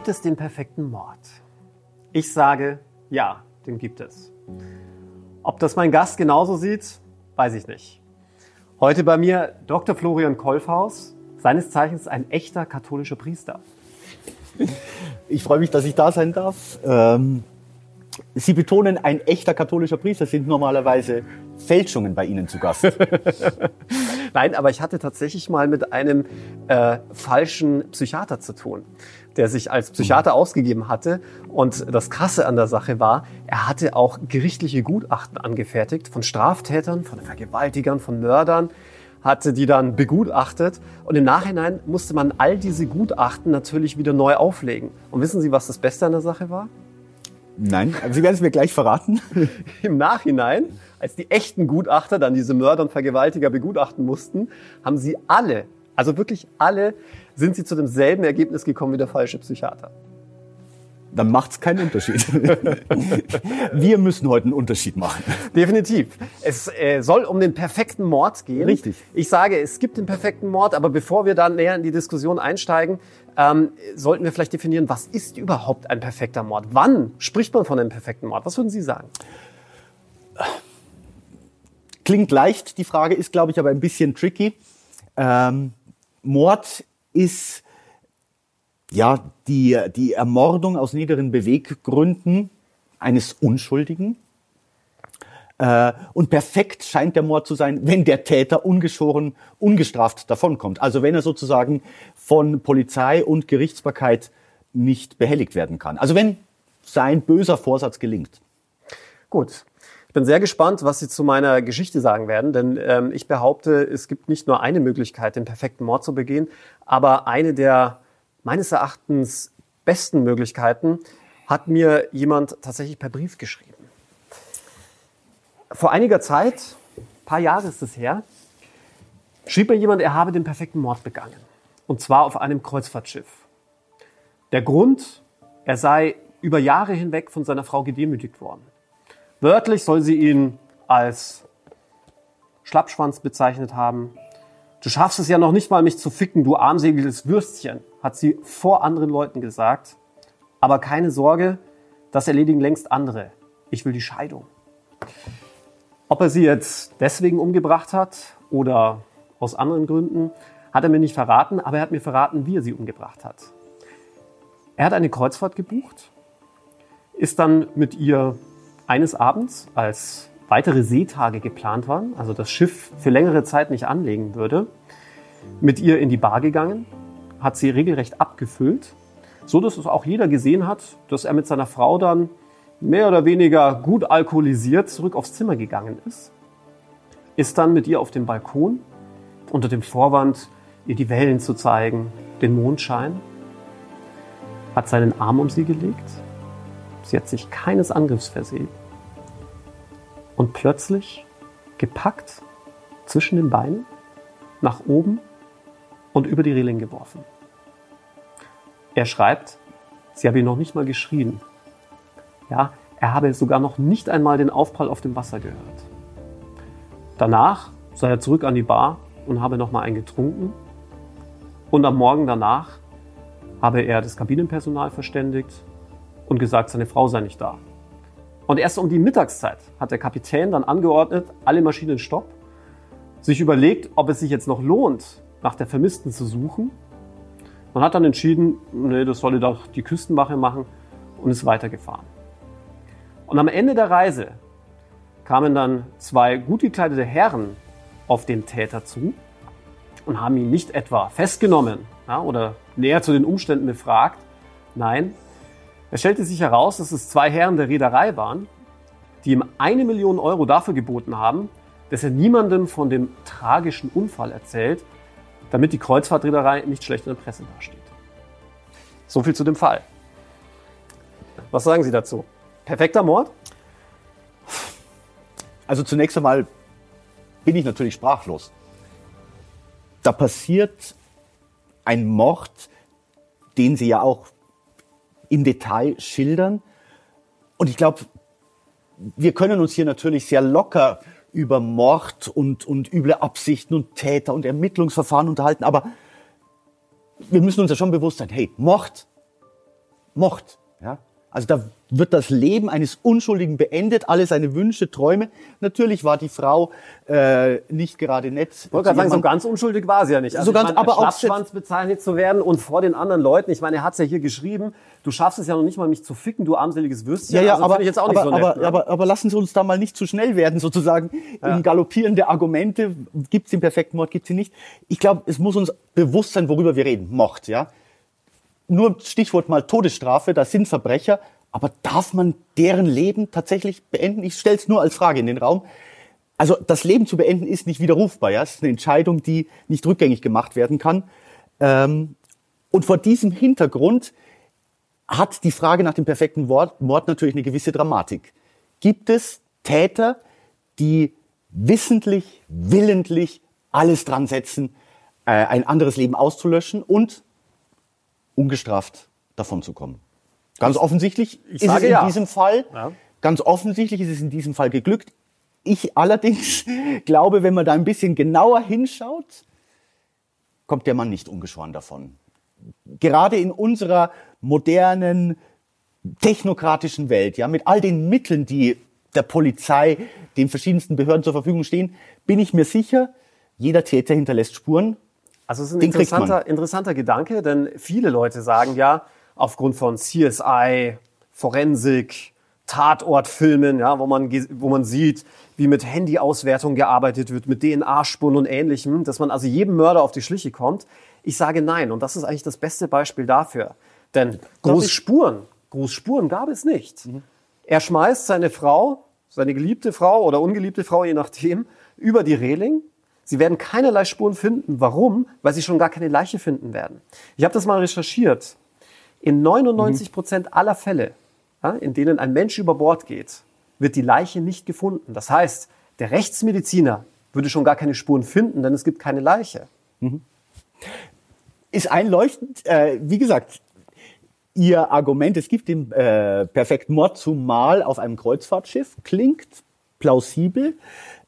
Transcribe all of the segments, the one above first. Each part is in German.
Gibt es den perfekten Mord? Ich sage, ja, den gibt es. Ob das mein Gast genauso sieht, weiß ich nicht. Heute bei mir Dr. Florian Kolfhaus, seines Zeichens ein echter katholischer Priester. Ich freue mich, dass ich da sein darf. Ähm, Sie betonen, ein echter katholischer Priester sind normalerweise Fälschungen bei Ihnen zu Gast. Nein, aber ich hatte tatsächlich mal mit einem äh, falschen Psychiater zu tun, der sich als Psychiater ausgegeben hatte. Und das Krasse an der Sache war, er hatte auch gerichtliche Gutachten angefertigt von Straftätern, von Vergewaltigern, von Mördern hatte die dann begutachtet und im Nachhinein musste man all diese Gutachten natürlich wieder neu auflegen. Und wissen Sie, was das Beste an der Sache war? Nein, Sie werden es mir gleich verraten. Im Nachhinein, als die echten Gutachter dann diese Mörder und Vergewaltiger begutachten mussten, haben sie alle, also wirklich alle, sind sie zu demselben Ergebnis gekommen wie der falsche Psychiater. Dann macht es keinen Unterschied. Wir müssen heute einen Unterschied machen. Definitiv. Es äh, soll um den perfekten Mord gehen. Richtig. Ich sage, es gibt den perfekten Mord, aber bevor wir dann näher in die Diskussion einsteigen, ähm, sollten wir vielleicht definieren, was ist überhaupt ein perfekter Mord? Wann spricht man von einem perfekten Mord? Was würden Sie sagen? Klingt leicht, die Frage ist, glaube ich, aber ein bisschen tricky. Ähm, Mord ist ja die, die Ermordung aus niederen Beweggründen eines Unschuldigen. Äh, und perfekt scheint der Mord zu sein, wenn der Täter ungeschoren, ungestraft davonkommt. Also wenn er sozusagen von Polizei und Gerichtsbarkeit nicht behelligt werden kann. Also wenn sein böser Vorsatz gelingt. Gut. Ich bin sehr gespannt, was Sie zu meiner Geschichte sagen werden, denn ähm, ich behaupte, es gibt nicht nur eine Möglichkeit, den perfekten Mord zu begehen, aber eine der meines Erachtens besten Möglichkeiten hat mir jemand tatsächlich per Brief geschrieben. Vor einiger Zeit, ein paar Jahre ist es her, schrieb mir jemand, er habe den perfekten Mord begangen. Und zwar auf einem Kreuzfahrtschiff. Der Grund, er sei über Jahre hinweg von seiner Frau gedemütigt worden. Wörtlich soll sie ihn als Schlappschwanz bezeichnet haben. Du schaffst es ja noch nicht mal, mich zu ficken, du armseliges Würstchen, hat sie vor anderen Leuten gesagt. Aber keine Sorge, das erledigen längst andere. Ich will die Scheidung. Ob er sie jetzt deswegen umgebracht hat oder aus anderen Gründen, hat er mir nicht verraten, aber er hat mir verraten, wie er sie umgebracht hat. Er hat eine Kreuzfahrt gebucht, ist dann mit ihr eines Abends, als weitere Seetage geplant waren, also das Schiff für längere Zeit nicht anlegen würde, mit ihr in die Bar gegangen, hat sie regelrecht abgefüllt, so dass es auch jeder gesehen hat, dass er mit seiner Frau dann mehr oder weniger gut alkoholisiert zurück aufs Zimmer gegangen ist, ist dann mit ihr auf dem Balkon unter dem Vorwand, ihr die Wellen zu zeigen, den Mondschein, hat seinen Arm um sie gelegt, sie hat sich keines Angriffs versehen und plötzlich gepackt zwischen den Beinen, nach oben und über die Reling geworfen. Er schreibt, sie habe ihn noch nicht mal geschrien. Ja, er habe sogar noch nicht einmal den Aufprall auf dem Wasser gehört. Danach sei er zurück an die Bar und habe nochmal einen getrunken. Und am Morgen danach habe er das Kabinenpersonal verständigt und gesagt, seine Frau sei nicht da. Und erst um die Mittagszeit hat der Kapitän dann angeordnet, alle Maschinen stopp, sich überlegt, ob es sich jetzt noch lohnt, nach der Vermissten zu suchen. Man hat dann entschieden, nee, das solle doch die Küstenwache machen und ist weitergefahren. Und am Ende der Reise kamen dann zwei gut gekleidete Herren auf den Täter zu und haben ihn nicht etwa festgenommen ja, oder näher zu den Umständen befragt. Nein, es stellte sich heraus, dass es zwei Herren der Reederei waren, die ihm eine Million Euro dafür geboten haben, dass er niemandem von dem tragischen Unfall erzählt, damit die Kreuzfahrtreederei nicht schlecht in der Presse dasteht. So viel zu dem Fall. Was sagen Sie dazu? Perfekter Mord? Also zunächst einmal bin ich natürlich sprachlos. Da passiert ein Mord, den Sie ja auch im Detail schildern. Und ich glaube, wir können uns hier natürlich sehr locker über Mord und, und üble Absichten und Täter und Ermittlungsverfahren unterhalten, aber wir müssen uns ja schon bewusst sein, hey, Mord Mord. Ja? Also da wird das Leben eines Unschuldigen beendet, alle seine Wünsche, Träume. Natürlich war die Frau äh, nicht gerade nett. Ich wollte gerade sagen, so ganz unschuldig war sie ja nicht. Also so ganz, meine, aber als Schlappschwanz bezeichnet zu werden und vor den anderen Leuten. Ich meine, er hat es ja hier geschrieben. Du schaffst es ja noch nicht mal, mich zu ficken, du armseliges Würstchen. Ja, ja, also aber, aber, so nett. aber, ne? aber, aber lassen Sie uns da mal nicht zu schnell werden, sozusagen. Im Galoppieren der Argumente gibt es den perfekten Mord, gibt es ihn nicht. Ich glaube, es muss uns bewusst sein, worüber wir reden. Mord, ja. Nur Stichwort mal Todesstrafe, das sind Verbrecher, aber darf man deren Leben tatsächlich beenden? Ich stelle es nur als Frage in den Raum. Also das Leben zu beenden ist nicht widerrufbar. Ja? Es ist eine Entscheidung, die nicht rückgängig gemacht werden kann. Ähm, und vor diesem Hintergrund hat die Frage nach dem perfekten Mord, Mord natürlich eine gewisse Dramatik. Gibt es Täter, die wissentlich, willentlich alles dran setzen, äh, ein anderes Leben auszulöschen und ungestraft davon zu kommen? Ganz offensichtlich ist es in ja. diesem Fall, Ja. ganz offensichtlich ist es in diesem Fall geglückt. Ich allerdings glaube, wenn man da ein bisschen genauer hinschaut, kommt der Mann nicht ungeschoren davon. Gerade in unserer modernen, technokratischen Welt, ja, mit all den Mitteln, die der Polizei, den verschiedensten Behörden zur Verfügung stehen, bin ich mir sicher, jeder Täter hinterlässt Spuren. Also es ist ein Den interessanter, interessanter Gedanke, denn viele Leute sagen ja, aufgrund von CSI, Forensik, Tatortfilmen, ja, wo man, wo man sieht, wie mit Handyauswertung gearbeitet wird, mit DNA-Spuren und Ähnlichem, dass man also jedem Mörder auf die Schliche kommt. Ich sage nein und das ist eigentlich das beste Beispiel dafür. Denn große ich- Spuren, große Spuren gab es nicht. Er schmeißt seine Frau, seine geliebte Frau oder ungeliebte Frau, je nachdem, über die Reling. Sie werden keinerlei Spuren finden. Warum? Weil sie schon gar keine Leiche finden werden. Ich habe das mal recherchiert. In 99 Prozent aller Fälle, in denen ein Mensch über Bord geht, wird die Leiche nicht gefunden. Das heißt, der Rechtsmediziner würde schon gar keine Spuren finden, denn es gibt keine Leiche. ist einleuchtend. Äh, wie gesagt, Ihr Argument, es gibt den äh, perfekten Mord zumal auf einem Kreuzfahrtschiff, klingt plausibel.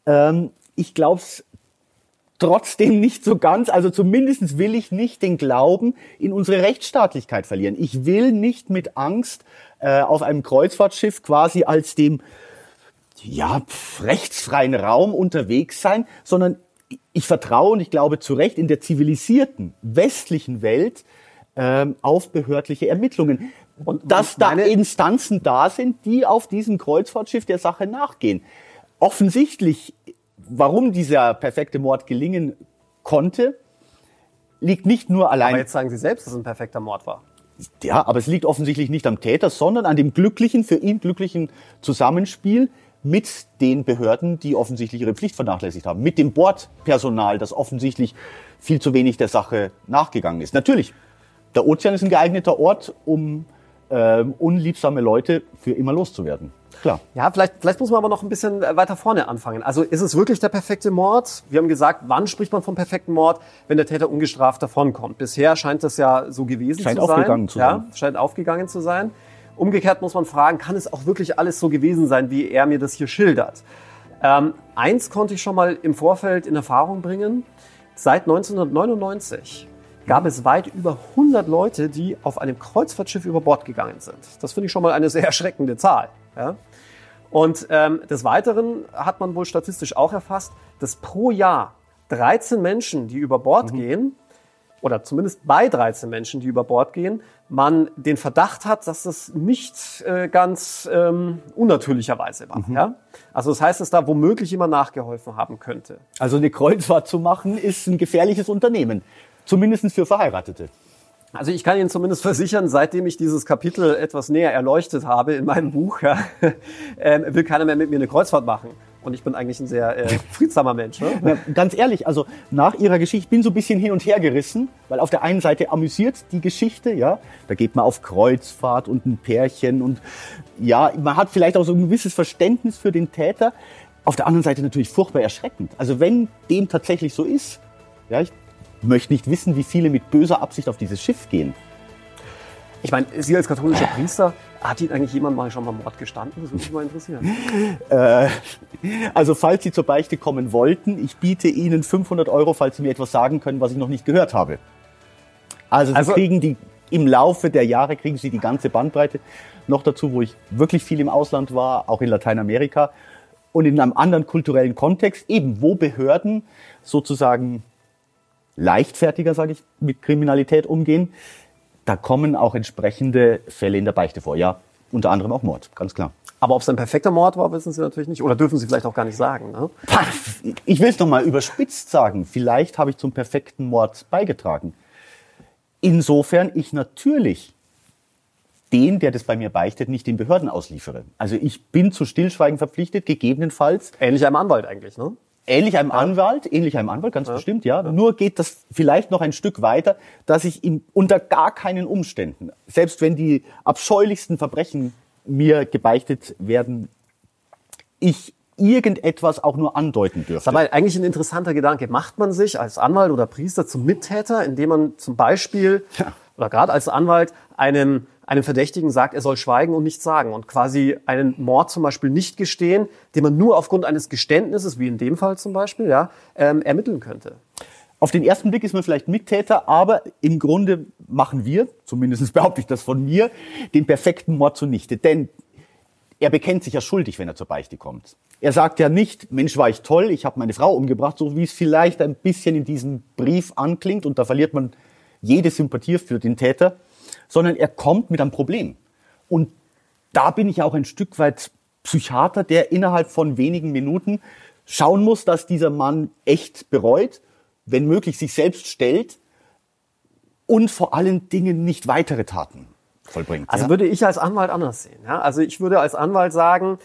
Ähm, ich glaube es trotzdem nicht so ganz. Also zumindest will ich nicht den Glauben in unsere Rechtsstaatlichkeit verlieren. Ich will nicht mit Angst äh, auf einem Kreuzfahrtschiff quasi als dem ja, pf, rechtsfreien Raum unterwegs sein, sondern ich vertraue und ich glaube zu Recht in der zivilisierten westlichen Welt ähm, auf behördliche Ermittlungen. Und dass da Instanzen da sind, die auf diesem Kreuzfahrtschiff der Sache nachgehen. Offensichtlich, warum dieser perfekte Mord gelingen konnte, liegt nicht nur allein Aber jetzt sagen Sie selbst, dass es ein perfekter Mord war. ja, aber es liegt offensichtlich nicht am Täter, sondern an dem glücklichen, für ihn glücklichen Zusammenspiel mit den Behörden, die offensichtlich ihre Pflicht vernachlässigt haben, mit dem Bordpersonal, das offensichtlich viel zu wenig der Sache nachgegangen ist. Natürlich, der Ozean ist ein geeigneter Ort, um ähm, unliebsame Leute für immer loszuwerden. Klar. Ja, vielleicht, vielleicht muss man aber noch ein bisschen äh, weiter vorne anfangen. Also ist es wirklich der perfekte Mord? Wir haben gesagt, wann spricht man vom perfekten Mord, wenn der Täter ungestraft davonkommt? Bisher scheint das ja so gewesen Scheint zu sein. aufgegangen zu ja, sein. Scheint aufgegangen zu sein. Umgekehrt muss man fragen, kann es auch wirklich alles so gewesen sein, wie er mir das hier schildert? Ähm, eins konnte ich schon mal im Vorfeld in Erfahrung bringen. Seit 1999 gab es weit über 100 Leute, die auf einem Kreuzfahrtschiff über Bord gegangen sind. Das finde ich schon mal eine sehr erschreckende Zahl. Ja? Und ähm, des Weiteren hat man wohl statistisch auch erfasst, dass pro Jahr 13 Menschen, die über Bord gehen, oder zumindest bei 13 Menschen, die über Bord gehen, man den Verdacht hat, dass das nicht äh, ganz ähm, unnatürlicherweise war. Ja? Also das heißt, dass da womöglich jemand nachgeholfen haben könnte. Also eine Kreuzfahrt zu machen, ist ein gefährliches Unternehmen. Zumindest für Verheiratete. Also ich kann Ihnen zumindest versichern, seitdem ich dieses Kapitel etwas näher erleuchtet habe in meinem Buch, ja, ähm, will keiner mehr mit mir eine Kreuzfahrt machen. Und ich bin eigentlich ein sehr äh, friedsamer Mensch. Ne? Na, ganz ehrlich, also nach ihrer Geschichte, ich bin so ein bisschen hin und her gerissen, weil auf der einen Seite amüsiert die Geschichte, ja, da geht man auf Kreuzfahrt und ein Pärchen und ja, man hat vielleicht auch so ein gewisses Verständnis für den Täter. Auf der anderen Seite natürlich furchtbar erschreckend. Also wenn dem tatsächlich so ist, ja, ich möchte nicht wissen, wie viele mit böser Absicht auf dieses Schiff gehen. Ich meine, Sie als katholischer Priester, hat Ihnen eigentlich jemand mal schon mal Mord gestanden? Das würde mich mal interessieren. Äh, also falls Sie zur Beichte kommen wollten, ich biete Ihnen 500 Euro, falls Sie mir etwas sagen können, was ich noch nicht gehört habe. Also Sie Also- kriegen die im Laufe der Jahre kriegen sie die ganze Bandbreite. Noch dazu, wo ich wirklich viel im Ausland war, auch in Lateinamerika und in einem anderen kulturellen Kontext, eben wo Behörden sozusagen leichtfertiger, sage ich, mit Kriminalität umgehen, da kommen auch entsprechende Fälle in der Beichte vor. Ja, unter anderem auch Mord, ganz klar. Aber ob es ein perfekter Mord war, wissen Sie natürlich nicht. Oder dürfen Sie vielleicht auch gar nicht sagen. Ne? Ich will es noch mal überspitzt sagen. Vielleicht habe ich zum perfekten Mord beigetragen. Insofern ich natürlich den, der das bei mir beichtet, nicht den Behörden ausliefere. Also ich bin zu Stillschweigen verpflichtet, gegebenenfalls. Ähnlich einem Anwalt eigentlich, ne? Ähnlich einem ja. Anwalt, ähnlich einem Anwalt, ganz ja. bestimmt, ja. Nur geht das vielleicht noch ein Stück weiter, dass ich ihm unter gar keinen Umständen, selbst wenn die abscheulichsten Verbrechen mir gebeichtet werden, ich irgendetwas auch nur andeuten dürfte. Das ist aber eigentlich ein interessanter Gedanke. Macht man sich als Anwalt oder Priester zum Mittäter, indem man zum Beispiel ja. oder gerade als Anwalt einem einem Verdächtigen sagt, er soll schweigen und nichts sagen und quasi einen Mord zum Beispiel nicht gestehen, den man nur aufgrund eines Geständnisses, wie in dem Fall zum Beispiel, ja, ähm, ermitteln könnte. Auf den ersten Blick ist man vielleicht Mittäter, aber im Grunde machen wir, zumindest behaupte ich das von mir, den perfekten Mord zunichte. Denn er bekennt sich ja schuldig, wenn er zur Beichte kommt. Er sagt ja nicht, Mensch, war ich toll, ich habe meine Frau umgebracht, so wie es vielleicht ein bisschen in diesem Brief anklingt und da verliert man jede Sympathie für den Täter sondern er kommt mit einem Problem. Und da bin ich auch ein Stück weit Psychiater, der innerhalb von wenigen Minuten schauen muss, dass dieser Mann echt bereut, wenn möglich sich selbst stellt und vor allen Dingen nicht weitere Taten vollbringt. Also ja? würde ich als Anwalt anders sehen. Ja? Also ich würde als Anwalt sagen,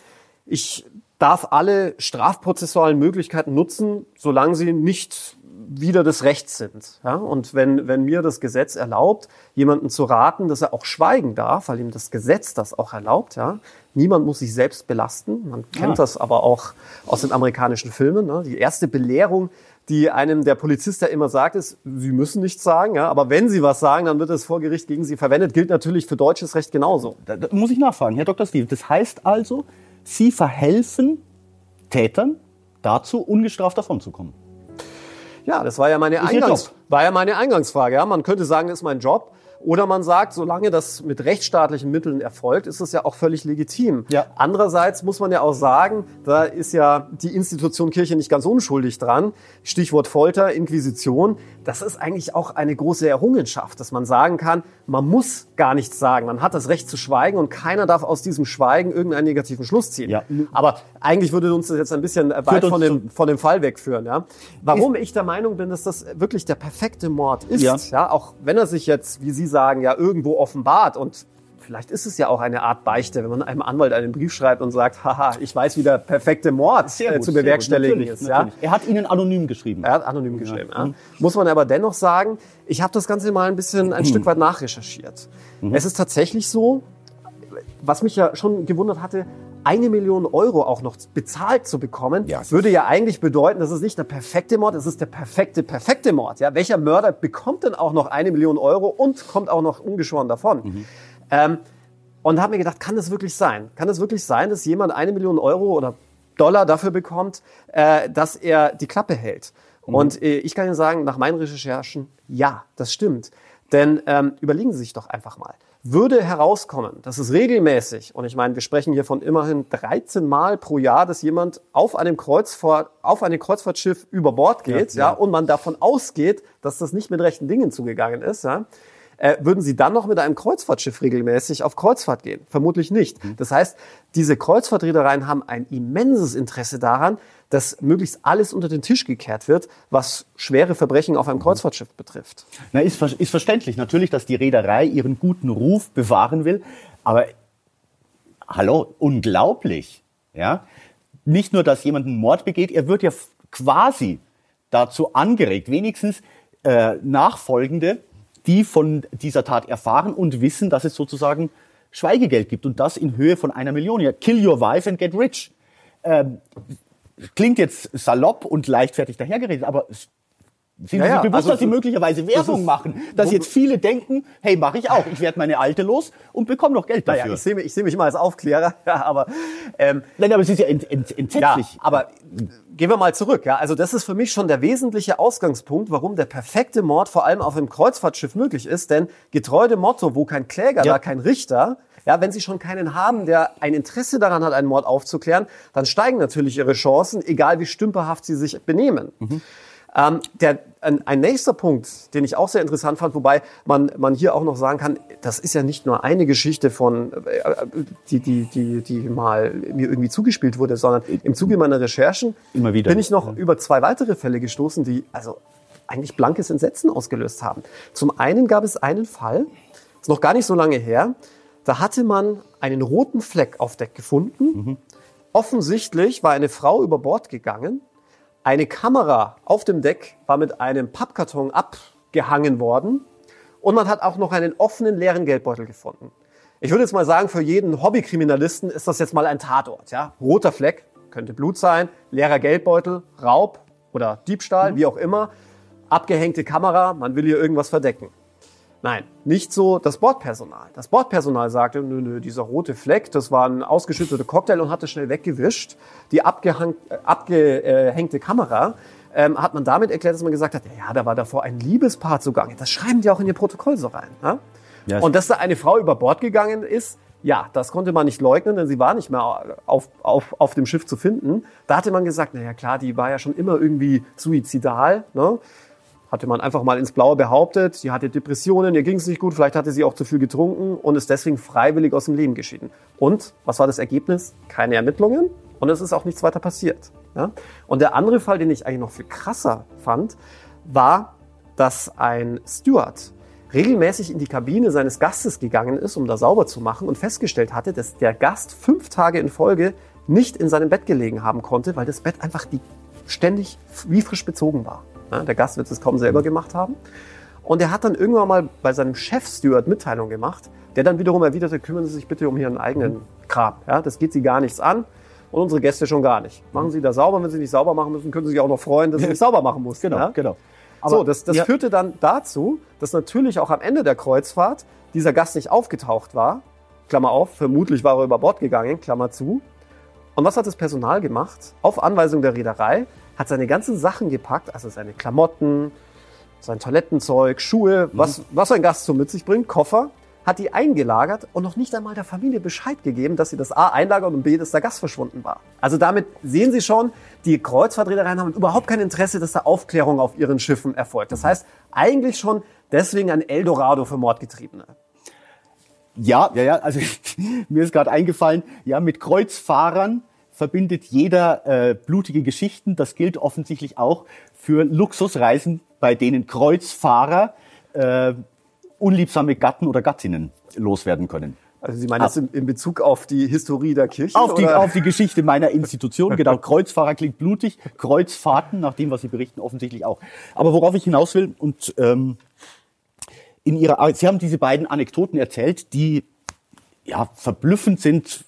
ich darf alle strafprozessualen Möglichkeiten nutzen, solange sie nicht wieder des Rechts sind. Ja? Und wenn, wenn mir das Gesetz erlaubt, jemanden zu raten, dass er auch schweigen darf, weil ihm das Gesetz das auch erlaubt, ja, niemand muss sich selbst belasten. Man kennt ah. das aber auch aus den amerikanischen Filmen. Ne? Die erste Belehrung, die einem der Polizist ja immer sagt, ist, Sie müssen nichts sagen, ja, aber wenn Sie was sagen, dann wird es vor Gericht gegen Sie verwendet. Gilt natürlich für deutsches Recht genauso. Da, da muss ich nachfragen, Herr Dr. Steve. Das heißt also, Sie verhelfen Tätern dazu, ungestraft davonzukommen. Ja, das war ja meine, Eingangs war ja meine Eingangsfrage. Ja, man könnte sagen, das ist mein Job. Oder man sagt, solange das mit rechtsstaatlichen Mitteln erfolgt, ist das ja auch völlig legitim. Ja. Andererseits muss man ja auch sagen, da ist ja die Institution Kirche nicht ganz unschuldig dran. Stichwort Folter, Inquisition. Das ist eigentlich auch eine große Errungenschaft, dass man sagen kann, man muss gar nichts sagen. Man hat das Recht zu schweigen und keiner darf aus diesem Schweigen irgendeinen negativen Schluss ziehen. Ja. Aber eigentlich würde uns das jetzt ein bisschen weit von dem, von dem Fall wegführen. Ja? Warum ich der Meinung bin, dass das wirklich der perfekte Mord ist, ja. ja, auch wenn er sich jetzt, wie Sie sagen, ja irgendwo offenbart und vielleicht ist es ja auch eine Art Beichte, wenn man einem Anwalt einen Brief schreibt und sagt, haha, ich weiß, wie der perfekte Mord äh, gut, zu bewerkstelligen ist. Natürlich. Ja? Er hat Ihnen anonym geschrieben. Er hat anonym geschrieben. Ja. Ja. Muss man aber dennoch sagen, ich habe das Ganze mal ein bisschen ein mhm. Stück weit nachrecherchiert. Mhm. Es ist tatsächlich so, was mich ja schon gewundert hatte, eine Million Euro auch noch bezahlt zu bekommen, ja, würde ja eigentlich bedeuten, das ist nicht der perfekte Mord, es ist der perfekte, perfekte Mord. Ja, welcher Mörder bekommt denn auch noch eine Million Euro und kommt auch noch ungeschoren davon? Mhm. Ähm, und habe mir gedacht, kann das wirklich sein? Kann das wirklich sein, dass jemand eine Million Euro oder Dollar dafür bekommt, äh, dass er die Klappe hält? Mhm. Und äh, ich kann Ihnen sagen, nach meinen Recherchen, ja, das stimmt. Denn ähm, überlegen Sie sich doch einfach mal. Würde herauskommen, dass es regelmäßig, und ich meine, wir sprechen hier von immerhin 13 Mal pro Jahr, dass jemand auf einem Kreuzfahrt, auf einem Kreuzfahrtschiff über Bord geht, ja, ja. ja, und man davon ausgeht, dass das nicht mit rechten Dingen zugegangen ist, ja, äh, würden Sie dann noch mit einem Kreuzfahrtschiff regelmäßig auf Kreuzfahrt gehen? Vermutlich nicht. Mhm. Das heißt, diese Kreuzfahrtreedereien haben ein immenses Interesse daran, dass möglichst alles unter den Tisch gekehrt wird, was schwere Verbrechen auf einem mhm. Kreuzfahrtschiff betrifft. Na, ist, ist verständlich. Natürlich, dass die Reederei ihren guten Ruf bewahren will. Aber hallo, unglaublich. Ja? Nicht nur, dass jemand einen Mord begeht, er wird ja quasi dazu angeregt, wenigstens äh, Nachfolgende die von dieser Tat erfahren und wissen, dass es sozusagen Schweigegeld gibt und das in Höhe von einer Million. Ja, kill your wife and get rich. Ähm, klingt jetzt salopp und leichtfertig dahergeredet, aber Sind Ja, Sie ja, sich bewusst, also dass Sie möglicherweise Werbung ist- machen? Dass jetzt viele denken, hey, mache ich auch. Ich werde meine alte los und bekomme noch Geld dafür. Naja, ich sehe mich, ich sehe mich immer als Aufklärer, ja, aber ähm, Nein, aber es ist ja ent, ent, Ja, entsetzlich. aber gehen wir mal zurück. Ja, also das ist für mich schon der wesentliche Ausgangspunkt, warum der perfekte Mord vor allem auf einem Kreuzfahrtschiff möglich ist. Denn getreu dem Motto, wo kein Kläger, Ja. da kein Richter. Ja, wenn Sie schon keinen haben, der ein Interesse daran hat, einen Mord aufzuklären, dann steigen natürlich Ihre Chancen, egal wie stümperhaft Sie sich benehmen. Ähm, der, ein, ein nächster Punkt, den ich auch sehr interessant fand, wobei man, man hier auch noch sagen kann, das ist ja nicht nur eine Geschichte von, äh, die, die, die, die mal mir irgendwie zugespielt wurde, sondern im Zuge meiner Recherchen bin ich noch über zwei weitere Fälle gestoßen, die also eigentlich blankes Entsetzen ausgelöst haben. Zum einen gab es einen Fall, ist noch gar nicht so lange her, da hatte man einen roten Fleck auf Deck gefunden. Offensichtlich war eine Frau über Bord gegangen. Eine Kamera auf dem Deck war mit einem Pappkarton abgehangen worden. Und man hat auch noch einen offenen leeren Geldbeutel gefunden. Ich würde jetzt mal sagen, für jeden Hobbykriminalisten ist das jetzt mal ein Tatort. Ja? Roter Fleck, könnte Blut sein, leerer Geldbeutel, Raub oder Diebstahl, wie auch immer. Abgehängte Kamera, man will hier irgendwas verdecken. Nein, nicht so das Bordpersonal. Das Bordpersonal sagte, nö, nö, dieser rote Fleck, das war ein ausgeschütteter Cocktail und hatte schnell weggewischt. Die äh, abgehängte Kamera ähm, hat man damit erklärt, dass man gesagt hat, ja, da war davor ein Liebespaar zugange. Das schreiben die auch in ihr Protokoll so rein. Ja? Ja. Und dass da eine Frau über Bord gegangen ist, ja, das konnte man nicht leugnen, denn sie war nicht mehr auf, auf, auf dem Schiff zu finden. Da hatte man gesagt, na ja klar, die war ja schon immer irgendwie suizidal. Ne? Hatte man einfach mal ins Blaue behauptet, sie hatte Depressionen, ihr ging es nicht gut, vielleicht hatte sie auch zu viel getrunken und ist deswegen freiwillig aus dem Leben geschieden. Und was war das Ergebnis? Keine Ermittlungen und es ist auch nichts weiter passiert. Ja? Und der andere Fall, den ich eigentlich noch viel krasser fand, war, dass ein Steward regelmäßig in die Kabine seines Gastes gegangen ist, um da sauber zu machen und festgestellt hatte, dass der Gast fünf Tage in Folge nicht in seinem Bett gelegen haben konnte, weil das Bett einfach die ständig wie frisch bezogen war. Ja, der Gast wird es kaum selber gemacht haben. Und er hat dann irgendwann mal bei seinem Chef-Steward Mitteilung gemacht, der dann wiederum erwiderte, kümmern Sie sich bitte um Ihren eigenen Kram. Ja, das geht Sie gar nichts an und unsere Gäste schon gar nicht. Machen Sie da sauber, wenn Sie nicht sauber machen müssen, können Sie sich auch noch freuen, dass Sie nicht sauber machen mussten. Genau, ja? genau. so, das, das ja. führte dann dazu, dass natürlich auch am Ende der Kreuzfahrt dieser Gast nicht aufgetaucht war. Klammer auf, vermutlich war er über Bord gegangen, Klammer zu. Und was hat das Personal gemacht? Auf Anweisung der Reederei hat seine ganzen Sachen gepackt, also seine Klamotten, sein Toilettenzeug, Schuhe, was, was ein Gast so mit sich bringt, Koffer, hat die eingelagert und noch nicht einmal der Familie Bescheid gegeben, dass sie das A einlagern und B, dass der Gast verschwunden war. Also damit sehen Sie schon, die Kreuzfahrtreedereien haben überhaupt kein Interesse, dass da Aufklärung auf ihren Schiffen erfolgt. Das heißt, eigentlich schon deswegen ein Eldorado für Mordgetriebene. Ja, ja, ja. Also mir ist gerade eingefallen, ja, mit Kreuzfahrern verbindet jeder äh, blutige Geschichten. Das gilt offensichtlich auch für Luxusreisen, bei denen Kreuzfahrer äh, unliebsame Gatten oder Gattinnen loswerden können. Also Sie meinen jetzt in, in Bezug auf die Historie der Kirche? Auf die, oder? auf die Geschichte meiner Institution, genau. Kreuzfahrer klingt blutig, Kreuzfahrten, nach dem, was Sie berichten, offensichtlich auch. Aber worauf ich hinaus will, und ähm, in Ihrer Arbeit, Sie haben diese beiden Anekdoten erzählt, die ja verblüffend sind.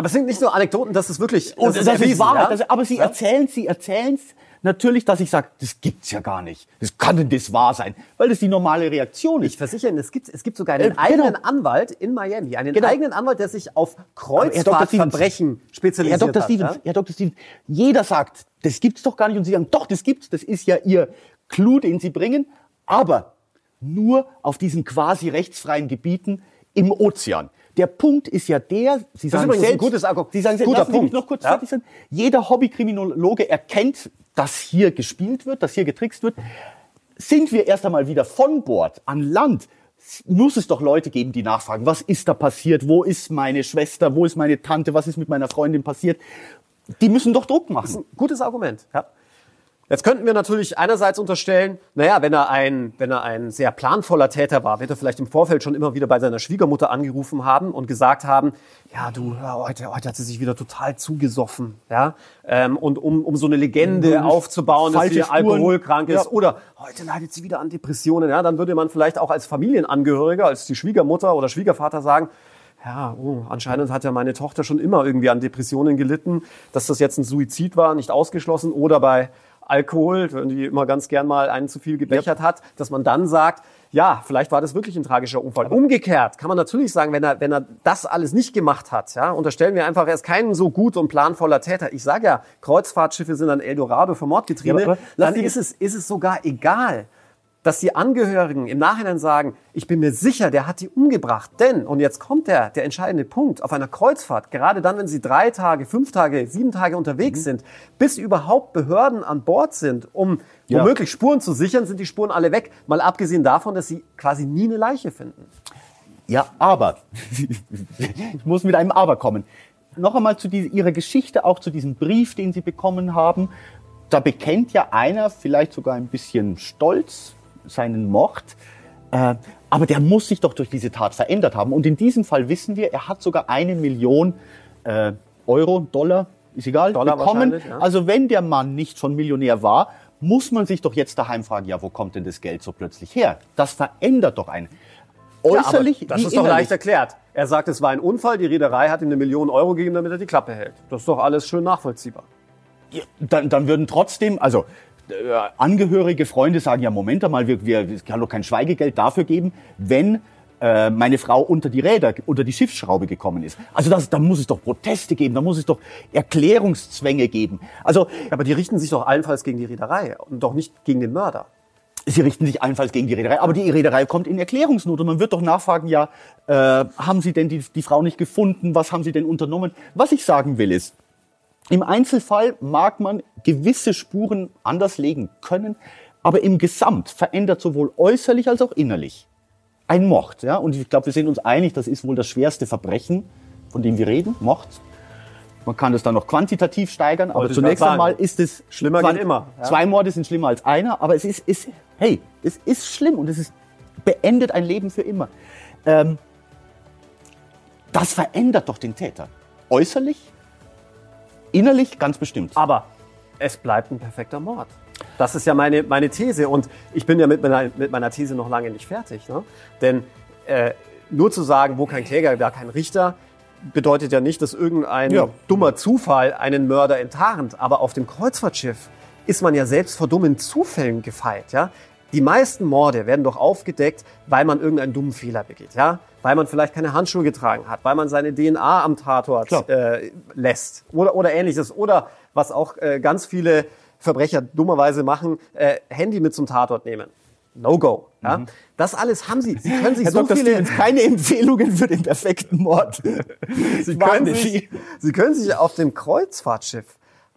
Aber es sind nicht nur Anekdoten, das ist wirklich Und das, ist erwiesen, Wahrheit. ja? Das, aber Sie Ja? erzählen, Sie erzählen es natürlich, dass ich sage, das gibt's ja gar nicht. Das kann denn das wahr sein? Weil das die normale Reaktion Ich ist. versichere Ihnen, es gibt, es gibt sogar einen Äh, eigenen genau. Anwalt in Miami, einen Genau. eigenen Anwalt, der sich auf Herr Dr. Kreuzfahrtverbrechen Herr spezialisiert Dr. hat. Stevens, ja? Herr Dr. Stevens, jeder sagt, das gibt's doch gar nicht. Und Sie sagen, doch, das gibt's. Das ist ja Ihr Clou, den Sie bringen. Aber nur auf diesen quasi rechtsfreien Gebieten im Ozean. Der Punkt ist ja der, Sie sagen übrigens ein selbst, gutes Argument. Sie sagen selbst, Guter Punkt. noch kurz Ja. fertig sein. Jeder Hobbykriminologe erkennt, dass hier gespielt wird, dass hier getrickst wird. Sind wir erst einmal wieder von Bord an Land, muss es doch Leute geben, die nachfragen, was ist da passiert, wo ist meine Schwester, wo ist meine Tante, was ist mit meiner Freundin passiert. Die müssen doch Druck machen. Gutes Argument. Ja. Jetzt könnten wir natürlich einerseits unterstellen, naja, wenn er ein, wenn er ein sehr planvoller Täter war, wird er vielleicht im Vorfeld schon immer wieder bei seiner Schwiegermutter angerufen haben und gesagt haben, ja, du, heute, heute hat sie sich wieder total zugesoffen, ja, ähm, und um, um so eine Legende Mhm. aufzubauen, dass sie Spuren. alkoholkrank ist, Ja. oder heute leidet sie wieder an Depressionen, ja, dann würde man vielleicht auch als Familienangehöriger, als die Schwiegermutter oder Schwiegervater sagen, ja, oh, anscheinend hat ja meine Tochter schon immer irgendwie an Depressionen gelitten, dass das jetzt ein Suizid war, nicht ausgeschlossen, oder bei Alkohol, wenn die immer ganz gern mal einen zu viel gebechert hat, dass man dann sagt, ja, vielleicht war das wirklich ein tragischer Unfall. Umgekehrt kann man natürlich sagen, wenn er, wenn er das alles nicht gemacht hat, ja, unterstellen wir einfach, er ist kein so gut und planvoller Täter. Ich sage ja, Kreuzfahrtschiffe sind ein Eldorado für Mordgetriebe. Ja, dann ist es, ist es sogar egal, dass die Angehörigen im Nachhinein sagen, ich bin mir sicher, der hat die umgebracht. Denn, und jetzt kommt der, der entscheidende Punkt, auf einer Kreuzfahrt, gerade dann, wenn sie drei Tage, fünf Tage, sieben Tage unterwegs mhm. sind, bis überhaupt Behörden an Bord sind, um ja. womöglich Spuren zu sichern, sind die Spuren alle weg. Mal abgesehen davon, dass sie quasi nie eine Leiche finden. Ja, aber, ich muss mit einem Aber kommen. Noch einmal zu die, Ihrer Geschichte, auch zu diesem Brief, den Sie bekommen haben. Da bekennt ja einer, vielleicht sogar ein bisschen stolz, seinen Mord. Äh, aber der muss sich doch durch diese Tat verändert haben. Und in diesem Fall wissen wir, er hat sogar eine Million äh, Euro, Dollar, ist egal, Dollar bekommen. Ja. Also wenn der Mann nicht schon Millionär war, muss man sich doch jetzt daheim fragen, ja, wo kommt denn das Geld so plötzlich her? Das verändert doch einen. Äußerlich ja, das ist doch leicht erklärt. Er sagt, es war ein Unfall, die Reederei hat ihm eine Million Euro gegeben, damit er die Klappe hält. Das ist doch alles schön nachvollziehbar. Ja, dann, dann würden trotzdem, also Angehörige, Freunde sagen, ja, Moment einmal, wir, wir, kann doch kein Schweigegeld dafür geben, wenn äh, meine Frau unter die Räder, unter die Schiffsschraube gekommen ist. Also das, da muss es doch Proteste geben, da muss es doch Erklärungszwänge geben. Also, aber die richten sich doch allenfalls gegen die Reederei und doch nicht gegen den Mörder. Sie richten sich allenfalls gegen die Reederei, aber die Reederei kommt in Erklärungsnot und man wird doch nachfragen, ja, äh, haben Sie denn die, die Frau nicht gefunden? Was haben Sie denn unternommen? Was ich sagen will ist, im Einzelfall mag man gewisse Spuren anders legen können, aber im Gesamt verändert sowohl äußerlich als auch innerlich ein Mord. Ja? Und ich glaube, wir sind uns einig, das ist wohl das schwerste Verbrechen, von dem wir reden, Mord. Man kann das dann noch quantitativ steigern, aber zunächst einmal ist es schlimmer geht immer. Ja? Zwei Morde sind schlimmer als einer, aber es ist, ist hey, es ist schlimm und es ist, beendet ein Leben für immer. Ähm, das verändert doch den Täter. Äußerlich, Innerlich ganz bestimmt. Aber es bleibt ein perfekter Mord. Das ist ja meine, meine These. Und ich bin ja mit meiner, mit meiner These noch lange nicht fertig. Ne? Denn äh, nur zu sagen, wo kein Kläger, da kein Richter, bedeutet ja nicht, dass irgendein ja. dummer Zufall einen Mörder enttarnt. Aber auf dem Kreuzfahrtschiff ist man ja selbst vor dummen Zufällen gefeit. Ja? Die meisten Morde werden doch aufgedeckt, weil man irgendeinen dummen Fehler begeht, ja? Weil man vielleicht keine Handschuhe getragen hat, weil man seine DNA am Tatort äh, lässt oder, oder ähnliches. Oder was auch äh, ganz viele Verbrecher dummerweise machen, äh, Handy mit zum Tatort nehmen. No go. Ja? Mhm. Das alles haben Sie. Sie können sich Herr so Dr. viele Stevens, keine Empfehlungen für den perfekten Mord. Sie können, sich, Sie können sich auf dem Kreuzfahrtschiff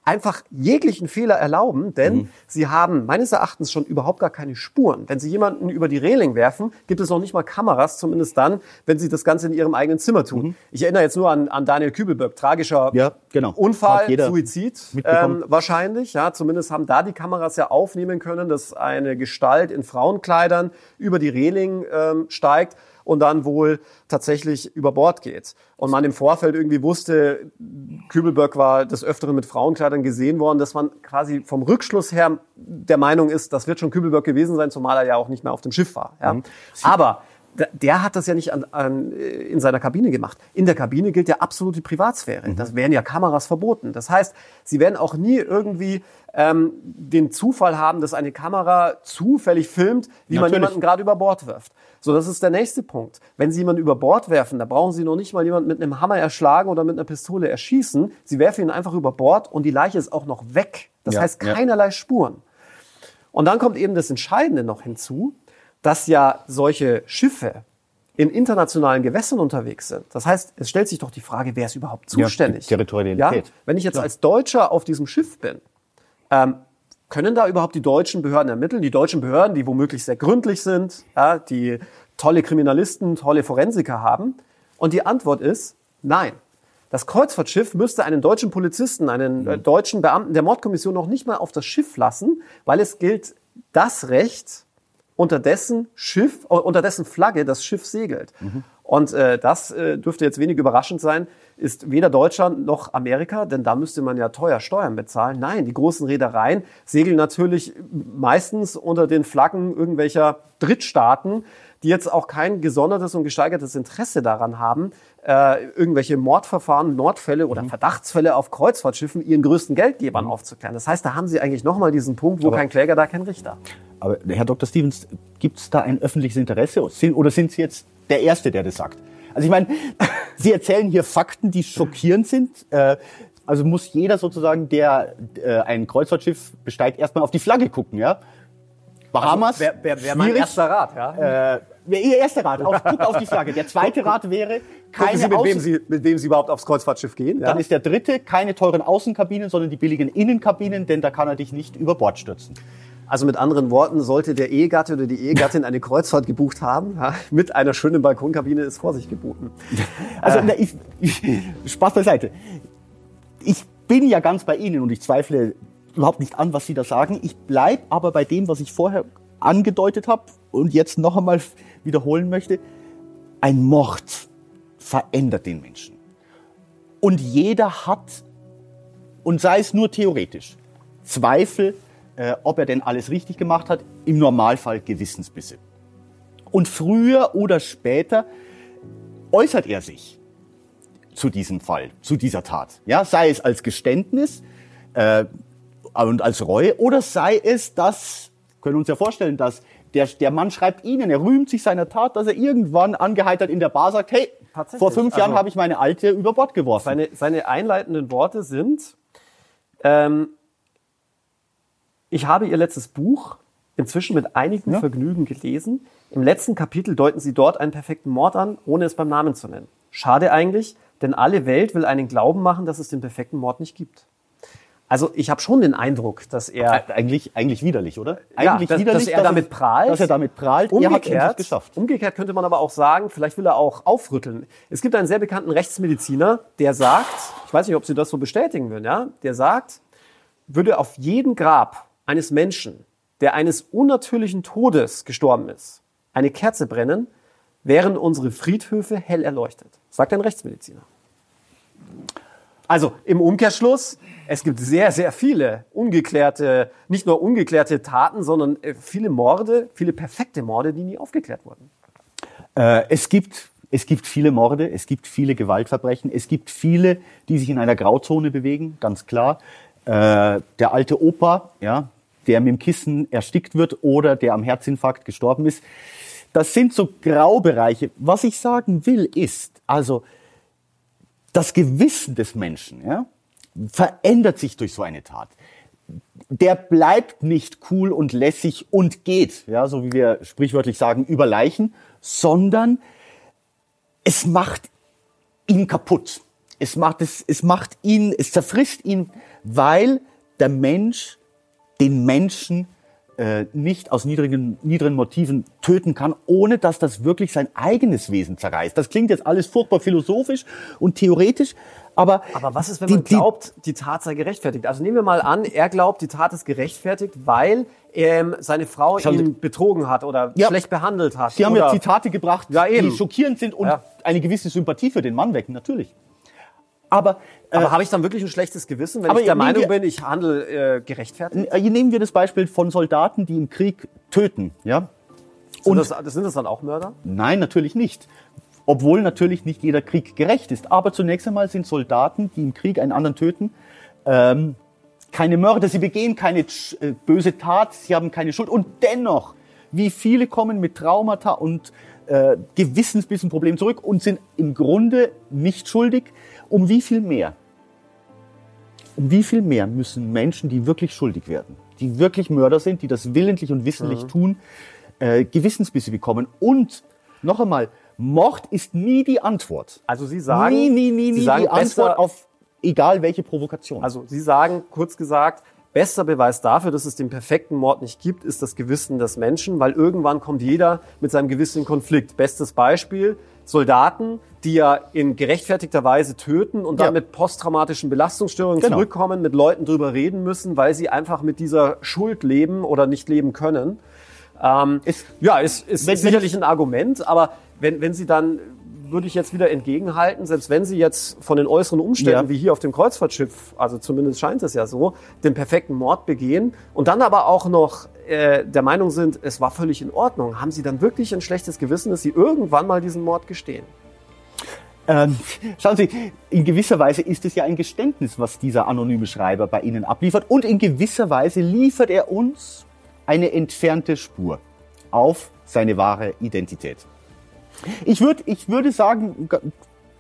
einfach jeglichen Fehler erlauben, denn mhm. sie haben meines Erachtens schon überhaupt gar keine Spuren. Wenn sie jemanden über die Reling werfen, gibt es noch nicht mal Kameras, zumindest dann, wenn sie das Ganze in ihrem eigenen Zimmer tun. Mhm. Ich erinnere jetzt nur an, an Daniel Kübelberg, tragischer ja, genau. Unfall, Suizid ähm, wahrscheinlich. Ja, zumindest haben da die Kameras ja aufnehmen können, dass eine Gestalt in Frauenkleidern über die Reling ähm, steigt und dann wohl tatsächlich über Bord geht. Und man im Vorfeld irgendwie wusste, Kübelberg war des Öfteren mit Frauenkleidern gesehen worden, dass man quasi vom Rückschluss her der Meinung ist, das wird schon Kübelberg gewesen sein, zumal er ja auch nicht mehr auf dem Schiff war. Ja. Mhm. Aber der hat das ja nicht an, an, in seiner Kabine gemacht. In der Kabine gilt ja absolute Privatsphäre. Mhm. Das wären ja Kameras verboten. Das heißt, sie werden auch nie irgendwie ähm, den Zufall haben, dass eine Kamera zufällig filmt, wie Natürlich. man jemanden gerade über Bord wirft. So, das ist der nächste Punkt. Wenn Sie jemanden über Bord werfen, da brauchen Sie noch nicht mal jemanden mit einem Hammer erschlagen oder mit einer Pistole erschießen. Sie werfen ihn einfach über Bord und die Leiche ist auch noch weg. Das ja, heißt keinerlei ja. Spuren. Und dann kommt eben das Entscheidende noch hinzu dass ja solche Schiffe in internationalen Gewässern unterwegs sind. Das heißt, es stellt sich doch die Frage, wer ist überhaupt zuständig? Ja, Territorialität. Ja? Wenn ich jetzt als Deutscher auf diesem Schiff bin, ähm, können da überhaupt die deutschen Behörden ermitteln? Die deutschen Behörden, die womöglich sehr gründlich sind, ja, die tolle Kriminalisten, tolle Forensiker haben? Und die Antwort ist nein. Das Kreuzfahrtschiff müsste einen deutschen Polizisten, einen äh, mhm. deutschen Beamten der Mordkommission noch nicht mal auf das Schiff lassen, weil es gilt das Recht, unter dessen Schiff, äh, unter dessen Flagge das Schiff segelt. Mhm. Und äh, das äh, dürfte jetzt wenig überraschend sein, ist weder Deutschland noch Amerika, denn da müsste man ja teuer Steuern bezahlen. Nein, die großen Reedereien segeln natürlich meistens unter den Flaggen irgendwelcher Drittstaaten, die jetzt auch kein gesondertes und gesteigertes Interesse daran haben, äh, irgendwelche Mordverfahren, Mordfälle oder Verdachtsfälle auf Kreuzfahrtschiffen ihren größten Geldgebern aufzuklären. Das heißt, da haben Sie eigentlich nochmal diesen Punkt, wo Aber- kein Kläger, da kein Richter. Aber Herr Dr. Stevens, gibt es da ein öffentliches Interesse oder sind Sie jetzt der Erste, der das sagt? Also ich meine, Sie erzählen hier Fakten, die schockierend sind. Äh, Also muss jeder sozusagen, der äh, ein Kreuzfahrtschiff besteigt, erstmal auf die Flagge gucken, ja? Bahamas, Wer, wer, wer mein erster Rat, ja? Äh, Ihr erster Rat, auf, guck auf die Flagge. Der zweite Rat wäre, keine Sie, mit wem Außen- Sie, mit wem Sie überhaupt aufs Kreuzfahrtschiff gehen. Ja? Dann ist der dritte, keine teuren Außenkabinen, sondern die billigen Innenkabinen, denn da kann er dich nicht über Bord stürzen. Also mit anderen Worten, sollte der Ehegatte oder die Ehegattin eine Kreuzfahrt gebucht haben, ja, mit einer schönen Balkonkabine ist Vorsicht geboten. Also na, ich, ich, Spaß beiseite. Ich bin ja ganz bei Ihnen und ich zweifle überhaupt nicht an, was Sie da sagen. Ich bleibe aber bei dem, was ich vorher angedeutet habe und jetzt noch einmal wiederholen möchte. Ein Mord verändert den Menschen. Und jeder hat, und sei es nur theoretisch, Zweifel, äh, ob er denn alles richtig gemacht hat, im Normalfall Gewissensbisse. Und früher oder später äußert er sich zu diesem Fall, zu dieser Tat. Ja, sei es als Geständnis äh, und als Reue oder sei es, dass, können wir uns ja vorstellen, dass der, der Mann schreibt Ihnen, er rühmt sich seiner Tat, dass er irgendwann angeheitert in der Bar sagt, hey, vor fünf Jahren also- habe ich meine Alte über Bord geworfen. Seine, seine einleitenden Worte sind, ähm, ich habe Ihr letztes Buch inzwischen mit einigem Ja. Vergnügen gelesen. Im letzten Kapitel deuten Sie dort einen perfekten Mord an, ohne es beim Namen zu nennen. Schade eigentlich, denn alle Welt will einen glauben machen, dass es den perfekten Mord nicht gibt. Also ich habe schon den Eindruck, dass er eigentlich, eigentlich widerlich, oder? Ja, Eigentlich dass- widerlich, dass er damit prahlt. Dass er damit prahlt. Umgekehrt, geschafft. umgekehrt könnte man aber auch sagen, vielleicht will er auch aufrütteln. Es gibt einen sehr bekannten Rechtsmediziner, der sagt, ich weiß nicht, ob Sie das so bestätigen würden, ja, der sagt, würde auf jedem Grab eines Menschen, der eines unnatürlichen Todes gestorben ist, eine Kerze brennen, wären unsere Friedhöfe hell erleuchtet. Sagt ein Rechtsmediziner. Also im Umkehrschluss, es gibt sehr, sehr viele ungeklärte, nicht nur ungeklärte Taten, sondern äh, viele Morde, viele perfekte Morde, die nie aufgeklärt wurden. Äh, es gibt es gibt viele Morde, es gibt viele Gewaltverbrechen, es gibt viele, die sich in einer Grauzone bewegen, ganz klar. Äh, der alte Opa, ja, der mit dem Kissen erstickt wird oder der am Herzinfarkt gestorben ist. Das sind so Graubereiche. Was ich sagen will, ist, also das Gewissen des Menschen ja, verändert sich durch so eine Tat. Der bleibt nicht cool und lässig und geht, ja, so wie wir sprichwörtlich sagen, über Leichen, sondern es macht ihn kaputt. Es macht, es, es macht ihn, es zerfrisst ihn, weil der Mensch den Menschen äh, nicht aus niedrigen, niedrigen Motiven töten kann, ohne dass das wirklich sein eigenes Wesen zerreißt. Das klingt jetzt alles furchtbar philosophisch und theoretisch, aber, Aber was ist, wenn die- man glaubt, die Tat sei gerechtfertigt? Also nehmen wir mal an, er glaubt, die Tat ist gerechtfertigt, weil ähm, seine Frau Schauen Sie- ihn betrogen hat oder Ja. schlecht behandelt hat. Sie haben ja Zitate gebracht, Ja, die schockierend sind und Ja. eine gewisse Sympathie für den Mann wecken, natürlich. Aber, äh, Aber habe ich dann wirklich ein schlechtes Gewissen, wenn ich der Meinung wir- bin, ich handle äh, gerechtfertigt? Äh, Hier nehmen wir das Beispiel von Soldaten, die im Krieg töten. Ja? Sind Und das, das sind das dann auch Mörder? nein, natürlich nicht. Obwohl natürlich nicht jeder Krieg gerecht ist. Aber zunächst einmal sind Soldaten, die im Krieg einen anderen töten, ähm, keine Mörder. Sie begehen keine äh, böse Tat, sie haben keine Schuld. Und dennoch, wie viele kommen mit Traumata und äh, Gewissensbissenproblemen zurück und sind im Grunde nicht schuldig. Um wie viel mehr? Um wie viel mehr müssen Menschen, die wirklich schuldig werden, die wirklich Mörder sind, die das willentlich und wissentlich tun, äh, Gewissensbisse bekommen? Und noch einmal, Mord ist nie die Antwort. Also Sie sagen, nie, nie, nie, Sie nie sagen die Antwort auf egal welche Provokation. Also Sie sagen, kurz gesagt, bester Beweis dafür, dass es den perfekten Mord nicht gibt, ist das Gewissen des Menschen, weil irgendwann kommt jeder mit seinem Gewissen in Konflikt. Bestes Beispiel, Soldaten, die ja in gerechtfertigter Weise töten und Ja. dann mit posttraumatischen Belastungsstörungen Genau. zurückkommen, mit Leuten drüber reden müssen, weil sie einfach mit dieser Schuld leben oder nicht leben können. Ähm, Es- ja, ist, ist Wenn- wenn sicherlich ein Argument, aber wenn, wenn Sie dann würde ich jetzt wieder entgegenhalten, selbst wenn Sie jetzt von den äußeren Umständen, Ja. wie hier auf dem Kreuzfahrtschiff, also zumindest scheint es ja so, den perfekten Mord begehen und dann aber auch noch äh, der Meinung sind, es war völlig in Ordnung, haben Sie dann wirklich ein schlechtes Gewissen, dass Sie irgendwann mal diesen Mord gestehen? Ähm, schauen Sie, in gewisser Weise ist es ja ein Geständnis, was dieser anonyme Schreiber bei Ihnen abliefert. Und in gewisser Weise liefert er uns eine entfernte Spur auf seine wahre Identität. Ich, würd, ich würde sagen,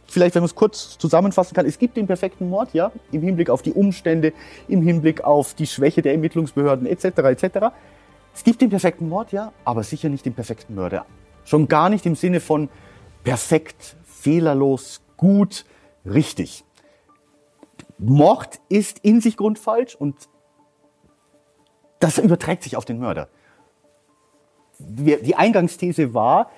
vielleicht wenn man es kurz zusammenfassen kann, es gibt den perfekten Mord, ja, im Hinblick auf die Umstände, im Hinblick auf die Schwäche der Ermittlungsbehörden etc. etc. Es gibt den perfekten Mord, ja, aber sicher nicht den perfekten Mörder. Schon gar nicht im Sinne von perfekt, fehlerlos, gut, richtig. Mord ist in sich grundfalsch und das überträgt sich auf den Mörder. Die Eingangsthese war,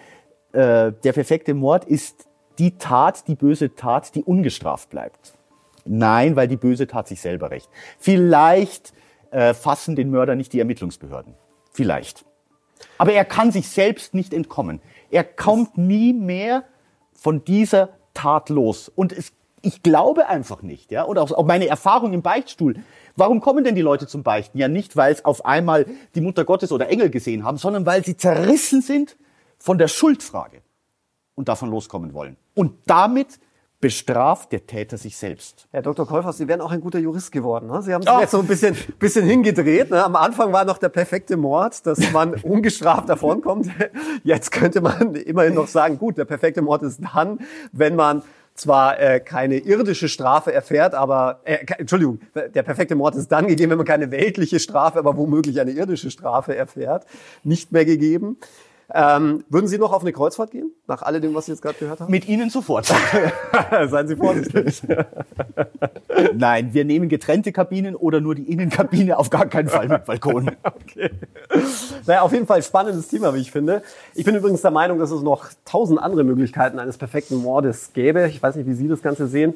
äh, der perfekte Mord ist die Tat, die böse Tat, die ungestraft bleibt. Nein, weil die böse Tat sich selber rächt. Vielleicht äh, fassen den Mörder nicht die Ermittlungsbehörden. Vielleicht. Aber er kann sich selbst nicht entkommen. Er kommt nie mehr von dieser Tat los. Und es, ich glaube einfach nicht, ja, oder auch, auch meine Erfahrung im Beichtstuhl. Warum kommen denn die Leute zum Beichten? Ja, nicht, weil es auf einmal die Mutter Gottes oder Engel gesehen haben, sondern weil sie zerrissen sind von der Schuldfrage und davon loskommen wollen. Und damit bestraft der Täter sich selbst. Herr Dr. Kolfers, Sie wären auch ein guter Jurist geworden. Ne? Sie haben sich Ah. jetzt so ein bisschen, bisschen hingedreht. Ne? Am Anfang war noch der perfekte Mord, dass man ungestraft davonkommt. Jetzt könnte man immerhin noch sagen, gut, der perfekte Mord ist dann, wenn man zwar äh, keine irdische Strafe erfährt, aber äh, Entschuldigung, der perfekte Mord ist dann gegeben, wenn man keine weltliche Strafe, aber womöglich eine irdische Strafe erfährt. Nicht mehr gegeben. Ähm, würden Sie noch auf eine Kreuzfahrt gehen, nach alledem, was Sie jetzt gerade gehört haben? Mit Ihnen sofort. Seien Sie vorsichtig. Nein, wir nehmen getrennte Kabinen oder nur die Innenkabine, auf gar keinen Fall mit Balkon. Okay. Naja, auf jeden Fall spannendes Thema, wie ich finde. Ich bin übrigens der Meinung, dass es noch tausend andere Möglichkeiten eines perfekten Mordes gäbe. Ich weiß nicht, wie Sie das Ganze sehen.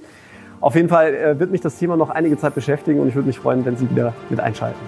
Auf jeden Fall äh, wird mich das Thema noch einige Zeit beschäftigen und ich würde mich freuen, wenn Sie wieder mit einschalten.